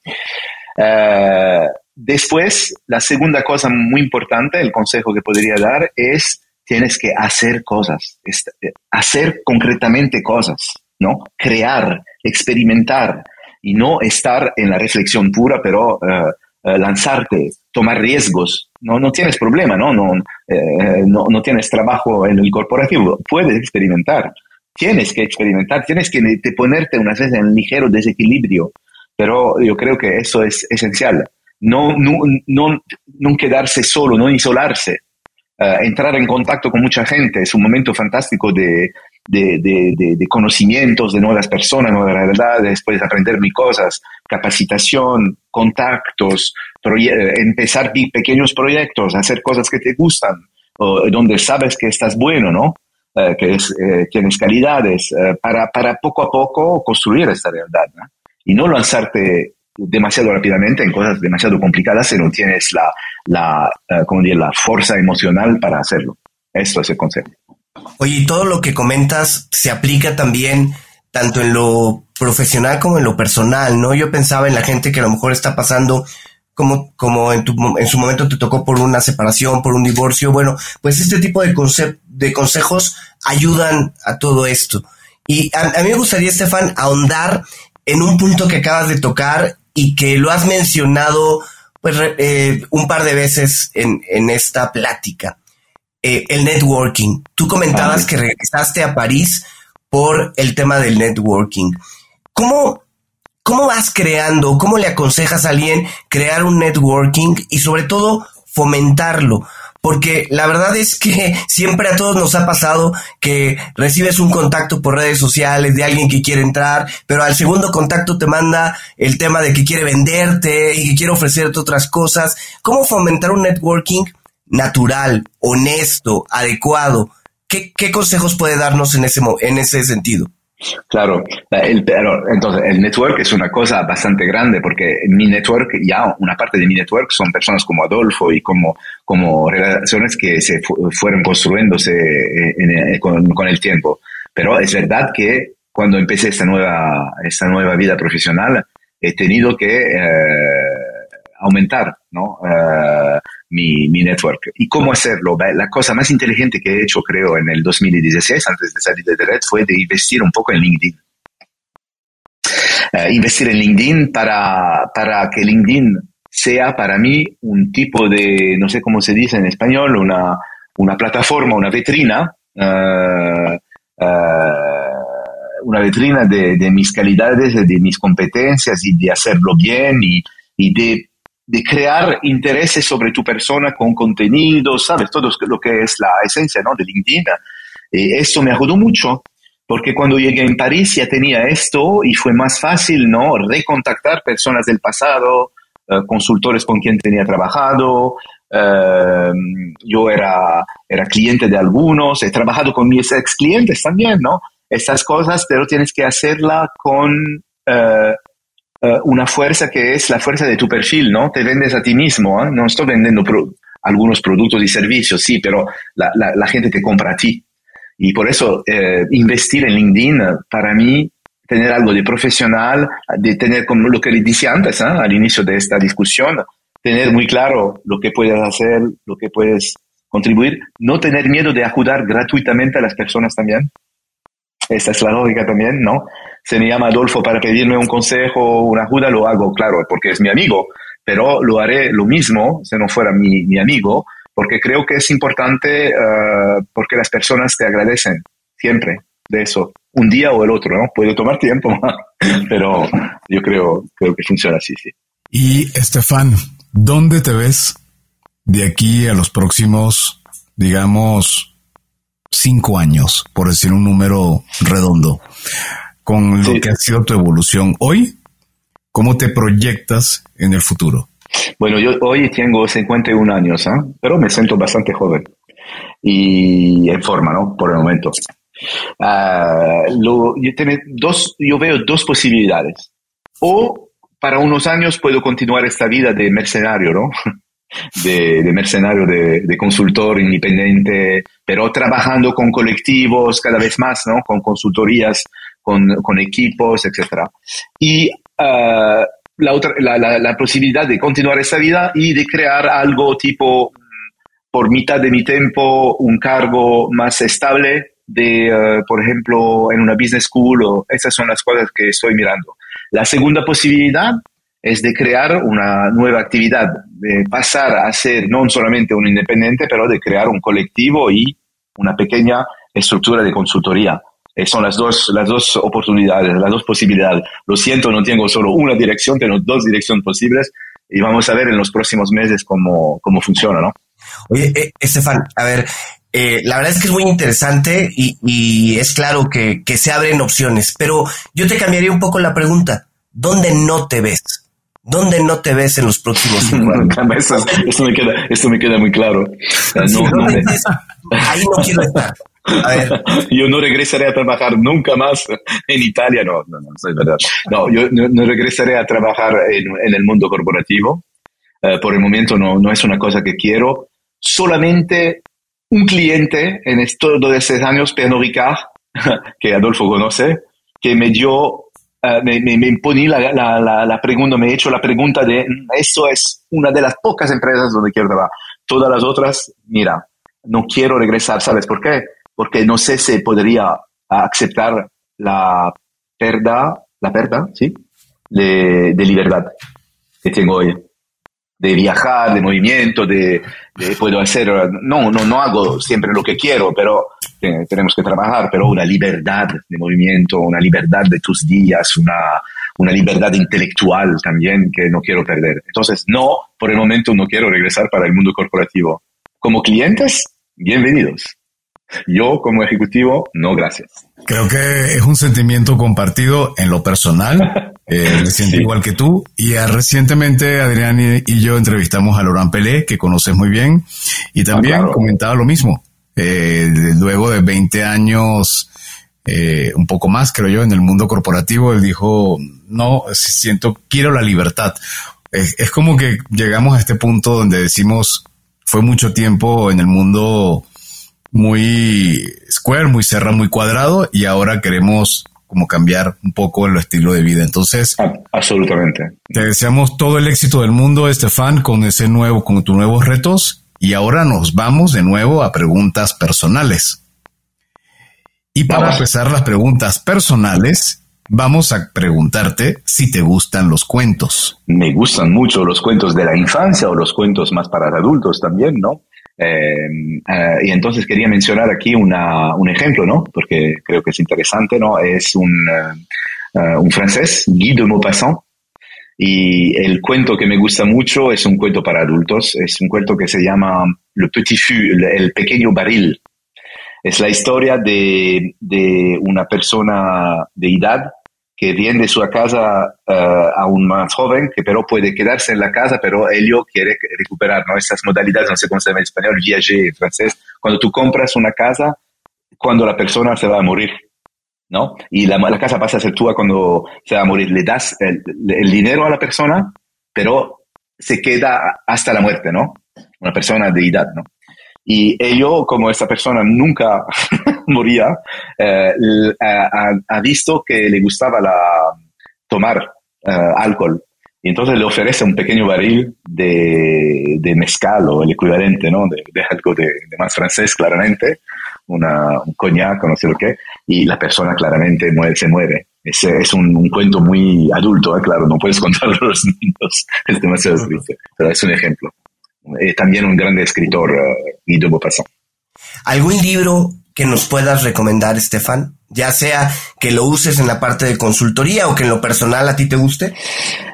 Eh, después, la segunda cosa muy importante, el consejo que podría dar es tienes que hacer cosas, eh, hacer concretamente cosas, ¿no? Crear, experimentar y no estar en la reflexión pura, pero eh, eh, lanzarte, tomar riesgos. No, no tienes problema, ¿no? No, no, no tienes trabajo en el corporativo, puedes experimentar. Tienes que experimentar, tienes que ponerte una vez en ligero desequilibrio, pero yo creo que eso es esencial. No, no, no, no quedarse solo, no isolarse, eh, entrar en contacto con mucha gente. Es un momento fantástico de, de, conocimientos de nuevas personas, nuevas realidades, puedes aprender mil cosas, capacitación, contactos, eh, empezar pequeños proyectos, hacer cosas que te gustan, donde sabes que estás bueno, ¿no? Eh, que es, tienes calidades, para, para poco a poco construir esta realidad. Y no lanzarte demasiado rápidamente en cosas demasiado complicadas si no tienes la, la fuerza emocional para hacerlo. Esto es el concepto. Oye, y todo lo que comentas se aplica también tanto en lo profesional como en lo personal, ¿no? Yo pensaba en la gente que a lo mejor está pasando como, como en, tu, en su momento te tocó por una separación, por un divorcio. Bueno, pues este tipo de, de consejos ayudan a todo esto. Y a, mí me gustaría, Estefan, ahondar en un punto que acabas de tocar y que lo has mencionado pues eh, un par de veces en, en esta plática. Eh, el networking. Tú comentabas que regresaste a París por el tema del networking. ¿Cómo, ¿Cómo vas creando, cómo le aconsejas a alguien crear un networking y sobre todo fomentarlo? porque la verdad es que siempre a todos nos ha pasado que recibes un contacto por redes sociales de alguien que quiere entrar, pero al segundo contacto te manda el tema de que quiere venderte y que quiere ofrecerte otras cosas. ¿Cómo fomentar un networking natural, honesto, adecuado? ¿Qué, consejos puede darnos en ese, en ese sentido? Claro, el, entonces el network es una cosa bastante grande porque mi network, ya una parte de mi network son personas como Adolfo y como, como relaciones que se fueron construyéndose eh, con, el tiempo. Pero es verdad que cuando empecé esta nueva, esta nueva vida profesional, he tenido que eh, aumentar ¿no? Eh, mi, mi, network. ¿Y cómo hacerlo? La cosa más inteligente que he hecho, creo, en el 2016, antes de salir de Red, fue de investir un poco en LinkedIn. Uh, investir en LinkedIn para, para que LinkedIn sea para mí un tipo de, no sé cómo se dice en español, una, una plataforma, una vitrina, uh, uh, una vitrina de, de, mis calidades, de mis competencias y de hacerlo bien y, y de de crear intereses sobre tu persona con contenido, ¿sabes? Todo lo que es la esencia ¿no? de LinkedIn. Eh, eso me ayudó mucho porque cuando llegué en París ya tenía esto y fue más fácil, ¿no? Recontactar personas del pasado, eh, consultores con quien tenía trabajado. Eh, yo era, era cliente de algunos, he trabajado con mis ex clientes también, ¿no? Estas cosas, pero tienes que hacerla con eh, una fuerza que es la fuerza de tu perfil, ¿no? Te vendes a ti mismo, ¿eh? No estoy vendiendo algunos productos y servicios, sí, pero la, la, gente te compra a ti. Y por eso eh, investir en LinkedIn, para mí, tener algo de profesional, de tener, como lo que le dije antes, al inicio de esta discusión, tener muy claro lo que puedes hacer, lo que puedes contribuir, no tener miedo de ayudar gratuitamente a las personas también. Esa es la lógica también, ¿no? se me llama Adolfo para pedirme un consejo una ayuda, lo hago, claro, porque es mi amigo, pero lo haré lo mismo si no fuera mi, mi amigo, porque creo que es importante, uh, porque las personas te agradecen siempre de eso, un día o el otro, ¿no? Puede tomar tiempo, [LAUGHS] pero yo creo, creo que funciona así, sí. Y Estefan, ¿dónde te ves de aquí a los próximos, digamos, cinco años, por decir un número redondo? con lo que ha sido tu evolución hoy, ¿cómo te proyectas en el futuro? Bueno, yo hoy tengo 51 años, ¿eh? pero me siento bastante joven y en forma, ¿no? Por el momento. Uh, lo, yo, dos, yo veo dos posibilidades. O para unos años puedo continuar esta vida de mercenario, ¿no? De, mercenario, de, consultor independiente, pero trabajando con colectivos cada vez más, ¿no? Con consultorías con, equipos, etc. Y uh, la, otra, la, posibilidad de continuar esa vida y de crear algo tipo, mm, por mitad de mi tiempo, un cargo más estable de, uh, por ejemplo, en una business school, o esas son las cosas que estoy mirando. La segunda posibilidad es de crear una nueva actividad, de pasar a ser no solamente un independiente, pero de crear un colectivo y una pequeña estructura de consultoría. Eh, son las dos, las dos oportunidades, las dos posibilidades. Lo siento, no tengo solo una dirección, tengo dos direcciones posibles y vamos a ver en los próximos meses cómo, cómo funciona, ¿no? Oye, eh, Estefan, a ver, eh, la verdad es que es muy interesante y, es claro que, que, se abren opciones, pero yo te cambiaría un poco la pregunta. ¿Dónde no te ves? ¿Dónde no te ves en los próximos cinco [LAUGHS] años? esto, me queda, esto me queda muy claro. No, no, ahí no quiero estar. [LAUGHS] yo no regresaré a trabajar nunca más en Italia, no, no, no, es verdad. No, yo no, regresaré a trabajar en, en el mundo corporativo. Uh, por el momento no, no es una cosa que quiero. Solamente un cliente en estos dos años, Pernod Ricard, [LAUGHS] que Adolfo conoce, que me dio, uh, me, me, me imponí la, la, la, la, pregunta, me he hecho la pregunta de, eso es una de las pocas empresas donde quiero trabajar. Todas las otras, mira, no quiero regresar, ¿sabes por qué? porque no sé si podría aceptar la pérdida, la pérdida, ¿sí? De, de libertad que tengo hoy de viajar, de movimiento, de, de, puedo hacer, no, no, no hago siempre lo que quiero, pero eh, tenemos que trabajar, pero una libertad de movimiento, una libertad de tus días, una, una libertad intelectual también que no quiero perder. Entonces, no, por el momento no quiero regresar para el mundo corporativo. Como clientes, bienvenidos. Yo como ejecutivo, no gracias. Creo que es un sentimiento compartido en lo personal. [LAUGHS] Eh, igual que tú. Y ah, recientemente Adrián y, yo entrevistamos a Laurent Pelé, que conoces muy bien, y también ah, comentaba lo mismo. Eh, luego de 20 años, eh, un poco más, creo yo, en el mundo corporativo, él dijo, no, siento, quiero la libertad. Es, es como que llegamos a este punto donde decimos, fue mucho tiempo en el mundo muy square, muy cerrado, muy cuadrado y ahora queremos como cambiar un poco el estilo de vida. Entonces, absolutamente. Te deseamos todo el éxito del mundo, Estefan, con ese nuevo, con tus nuevos retos. Y ahora nos vamos de nuevo a preguntas personales. Y para empezar las preguntas personales, vamos a preguntarte si te gustan los cuentos. Me gustan mucho los cuentos de la infancia o los cuentos más para adultos también, ¿no? Eh, eh, y entonces quería mencionar aquí una, un ejemplo, ¿no? Porque creo que es interesante, ¿no? Es un, uh, un francés, Guy de Maupassant, y el cuento que me gusta mucho es un cuento para adultos, es un cuento que se llama Le Petit Fût, el pequeño barril. Es la historia de, de una persona de edad que viene de su casa uh, a un más joven, que pero puede quedarse en la casa, pero ello quiere recuperar ¿no? esas modalidades, no sé cómo se llama en español, viager en francés, cuando tú compras una casa, cuando la persona se va a morir, ¿no? Y la, la casa pasa a ser tuya cuando se va a morir, le das el, el dinero a la persona, pero se queda hasta la muerte, ¿no? Una persona de edad, ¿no? Y ello, como esta persona nunca [LAUGHS] [LAUGHS] moría, eh, ha, ha, visto que le gustaba la, tomar eh, alcohol. Y entonces le ofrece un pequeño barril de, de mezcal o el equivalente, ¿no? De, de algo de, de, más francés, claramente, una, un coñac no sé lo que, y la persona claramente muere, se muere. Es, es un, un, cuento muy adulto, ¿eh? claro, no puedes [LAUGHS] contarlo a los niños, es demasiado triste, pero es un ejemplo. Eh, también un gran escritor, uh, Guido Maupassant. ¿Algún libro que nos puedas recomendar, Estefan? Ya sea que lo uses en la parte de consultoría o que en lo personal a ti te guste.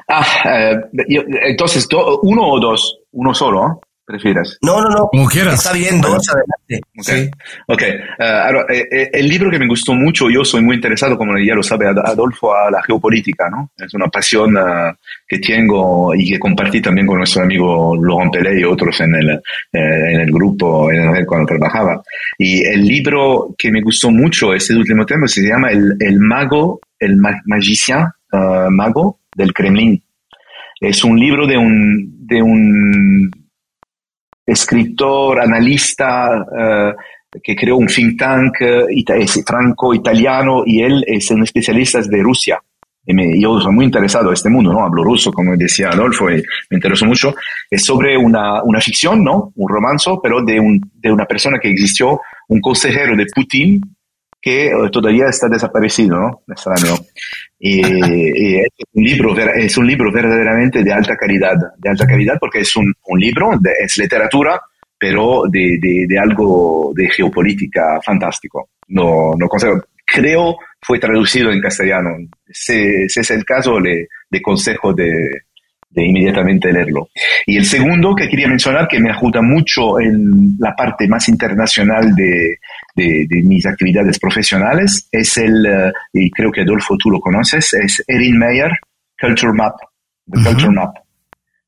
Ah, eh, yo, entonces, uno o dos, uno solo. ¿Eh? prefieres? No, no, no. Como quieras. Está bien, dos, adelante. Okay. Sí. Ok. Uh, ahora, eh, el libro que me gustó mucho, yo soy muy interesado, como ya lo sabe Adolfo, a la geopolítica, ¿no? Es una pasión uh, que tengo y que compartí también con nuestro amigo Laurent Pelé y otros en el, eh, en el grupo en el, cuando trabajaba. Y el libro que me gustó mucho este último tiempo se llama El, el Mago, el magicien uh, mago del Kremlin. Es un libro de un, de un escritor, analista, uh, que creó un think tank uh, franco-italiano y él es un especialista de Rusia. Y me, yo soy muy interesado en este mundo, ¿no? Hablo ruso, como decía Adolfo, y me interesó mucho. Es sobre una, una ficción, ¿no? Un romanzo, pero de, un, de una persona que existió, un consejero de Putin, que uh, todavía está desaparecido, ¿no? Extraño. Y, [LAUGHS] y es, un libro, es un libro verdaderamente de alta calidad, de alta calidad porque es un, un libro, de, es literatura, pero de, de, de, algo de geopolítica fantástico. No, no consigo, creo fue traducido en castellano. Si, si es el caso, le, le consejo de, de inmediatamente leerlo. Y el segundo que quería mencionar, que me ayuda mucho en la parte más internacional de, de, de mis actividades profesionales, es el, uh, y creo que Adolfo tú lo conoces, es Erin Meyer, Culture Map. The uh -huh. Culture Map.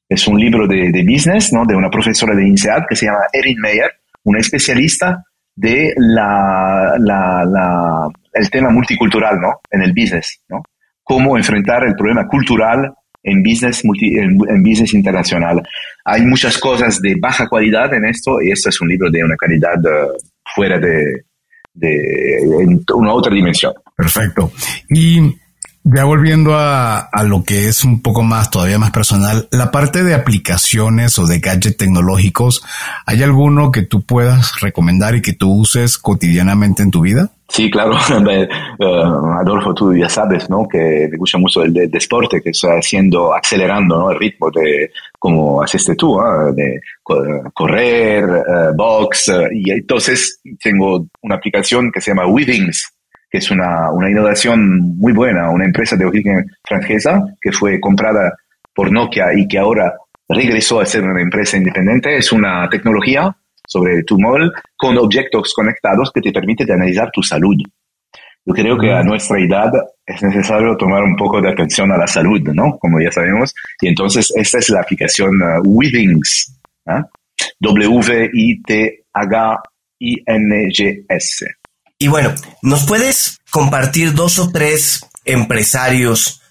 Es un libro de, de, business, ¿no? De una profesora de INSEAD que se llama Erin Meyer, una especialista de la, la, la, el tema multicultural, ¿no? En el business, ¿no? Cómo enfrentar el problema cultural en business, multi, en, business internacional. Hay muchas cosas de baja calidad en esto y esto es un libro de una calidad uh, fuera de, de en una otra dimensión. Perfecto. Y ya volviendo a, a, lo que es un poco más, todavía más personal, la parte de aplicaciones o de gadgets tecnológicos, ¿hay alguno que tú puedas recomendar y que tú uses cotidianamente en tu vida? Sí, claro. [LAUGHS] uh, Adolfo, tú ya sabes, ¿no? Que me gusta mucho el de, de deporte, que está haciendo, acelerando, ¿no? El ritmo de, como haces tú, ¿eh? de correr, uh, box, uh, y entonces tengo una aplicación que se llama Withings, que es una, una innovación muy buena, una empresa de origen francesa que fue comprada por Nokia y que ahora regresó a ser una empresa independiente. Es una tecnología sobre tu móvil con objetos conectados que te permite de analizar tu salud. Yo creo que a nuestra edad es necesario tomar un poco de atención a la salud, ¿no? Como ya sabemos. Y entonces esta es la aplicación uh, Withings. ¿eh? W-I-T-H-I-N-G-S. Y bueno, ¿nos puedes compartir dos o tres empresarios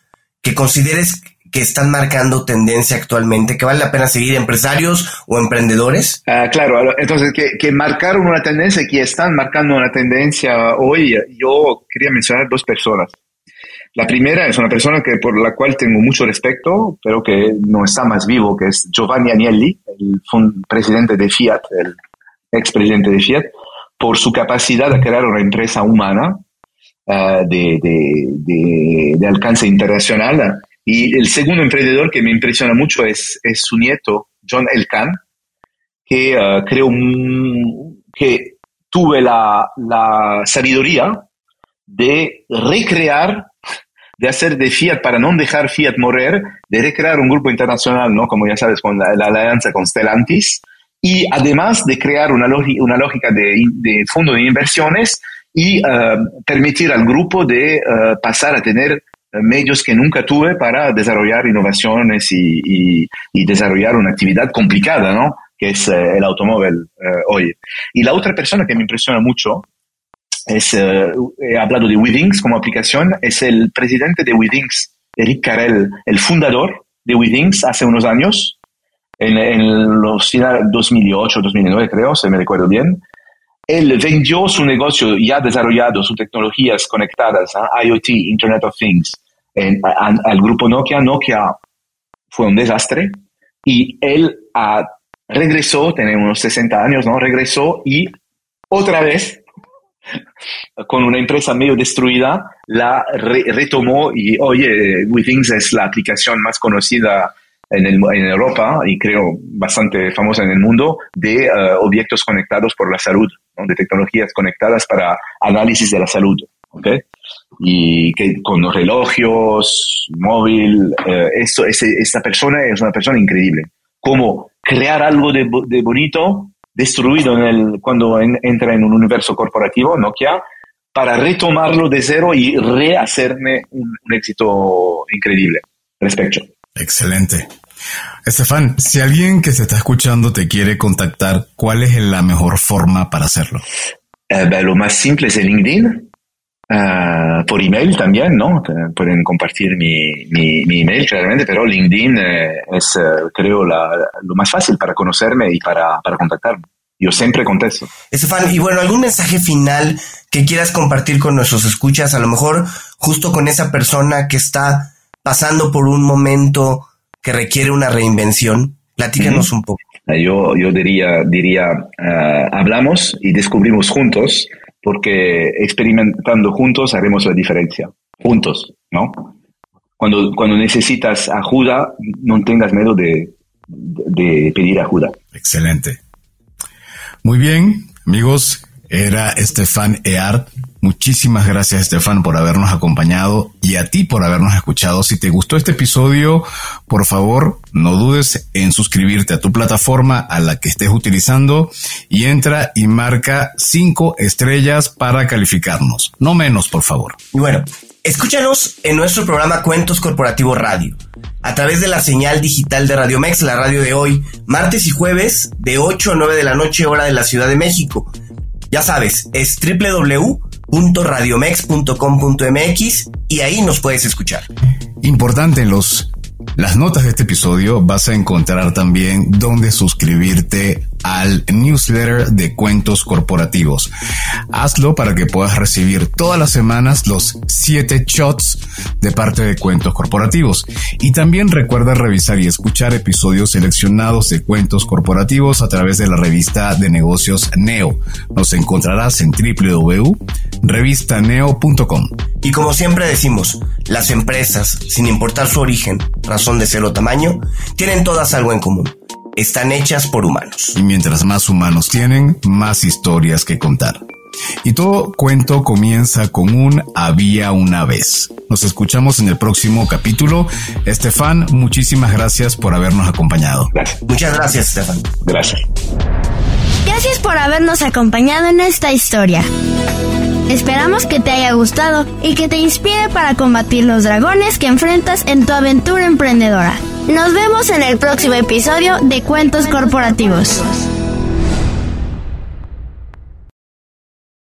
que consideres que están marcando tendencia actualmente, que vale la pena seguir empresarios o emprendedores? Uh, claro, entonces que, que, marcaron una tendencia, que están marcando una tendencia hoy, yo quería mencionar dos personas. La primera es una persona que, por la cual tengo mucho respeto, pero que no está más vivo, que es Giovanni Agnelli, el presidente de Fiat, el expresidente de Fiat, por su capacidad de crear una empresa humana uh, de, de, de, alcance internacional. Y el segundo emprendedor que me impresiona mucho es, es su nieto, John Elkan, que uh, creo que tuve la, la sabiduría de recrear de hacer de Fiat para no dejar Fiat morir, de recrear un grupo internacional, ¿no? Como ya sabes, con la, alianza con Stellantis, y además de crear una, una lógica de, de, fondo de inversiones y eh, permitir al grupo de eh, pasar a tener medios que nunca tuve para desarrollar innovaciones y, y, desarrollar una actividad complicada, ¿no? Que es el automóvil hoy. Y la otra persona que me impresiona mucho es, eh, he hablado de Withings como aplicación, es el presidente de Withings, Eric Carell, el fundador de Withings hace unos años, en, en los finales 2008, 2009 creo, si me recuerdo bien. Él vendió su negocio ya desarrollado, sus tecnologías conectadas, IoT, Internet of Things, al grupo Nokia. Nokia fue un desastre y él regresó, tiene unos 60 años, ¿no? Regresó y otra vez [LAUGHS] con una empresa medio destruida, la retomó y oye, WeThings es la aplicación más conocida en, en, Europa y creo bastante famosa en el mundo de eh, objetos conectados por la salud, de tecnologías conectadas para análisis de la salud. ¿okay? Y que con los relojes, móvil, eh, esto, esta persona es una persona increíble. Cómo crear algo de, de bonito destruido en el, cuando entra en un universo corporativo, Nokia, para retomarlo de cero y rehacerme un, éxito increíble respecto. Excelente. Estefan, si alguien que se está escuchando te quiere contactar, ¿cuál es la mejor forma para hacerlo? Eh, lo más simple es el LinkedIn. Uh, por email también, ¿no? Pueden compartir mi, mi, email claramente, pero LinkedIn eh, es, eh, creo, la, lo más fácil para conocerme y para, para contactarme. Yo siempre contesto. Estefan, y bueno, ¿algún mensaje final que quieras compartir con nuestros escuchas? A lo mejor justo con esa persona que está pasando por un momento que requiere una reinvención. Platícanos un poco. Yo, yo diría, diría uh, hablamos y descubrimos juntos porque experimentando juntos haremos la diferencia, juntos, ¿no? Cuando, cuando necesitas ayuda, no tengas miedo de, de, pedir ayuda. Excelente. Muy bien, amigos, era Estefan Eart. Muchísimas gracias, Estefan, por habernos acompañado y a ti por habernos escuchado. Si te gustó este episodio, por favor, no dudes en suscribirte a tu plataforma a la que estés utilizando y entra y marca cinco estrellas para calificarnos. No menos, por favor. Y bueno, escúchanos en nuestro programa Cuentos Corporativo Radio a través de la señal digital de Radio Mex, la radio de hoy, martes y jueves de 8 a 9 de la noche hora de la Ciudad de México. Ya sabes, es www.radiomex.com.mx y ahí nos puedes escuchar. Importante en los las notas de este episodio vas a encontrar también dónde suscribirte al newsletter de cuentos corporativos. Hazlo para que puedas recibir todas las semanas los 7 shots de parte de cuentos corporativos. Y también recuerda revisar y escuchar episodios seleccionados de cuentos corporativos a través de la revista de negocios Neo. Nos encontrarás en www.revistaneo.com. Y como siempre decimos, las empresas, sin importar su origen, razón de ser o tamaño, tienen todas algo en común están hechas por humanos. Y mientras más humanos tienen, más historias que contar. Y todo cuento comienza con un había una vez. Nos escuchamos en el próximo capítulo. Estefan, muchísimas gracias por habernos acompañado. Muchas gracias, Estefan. Gracias. Gracias por habernos acompañado en esta historia. Esperamos que te haya gustado y que te inspire para combatir los dragones que enfrentas en tu aventura emprendedora. Nos vemos en el próximo episodio de Cuentos Corporativos.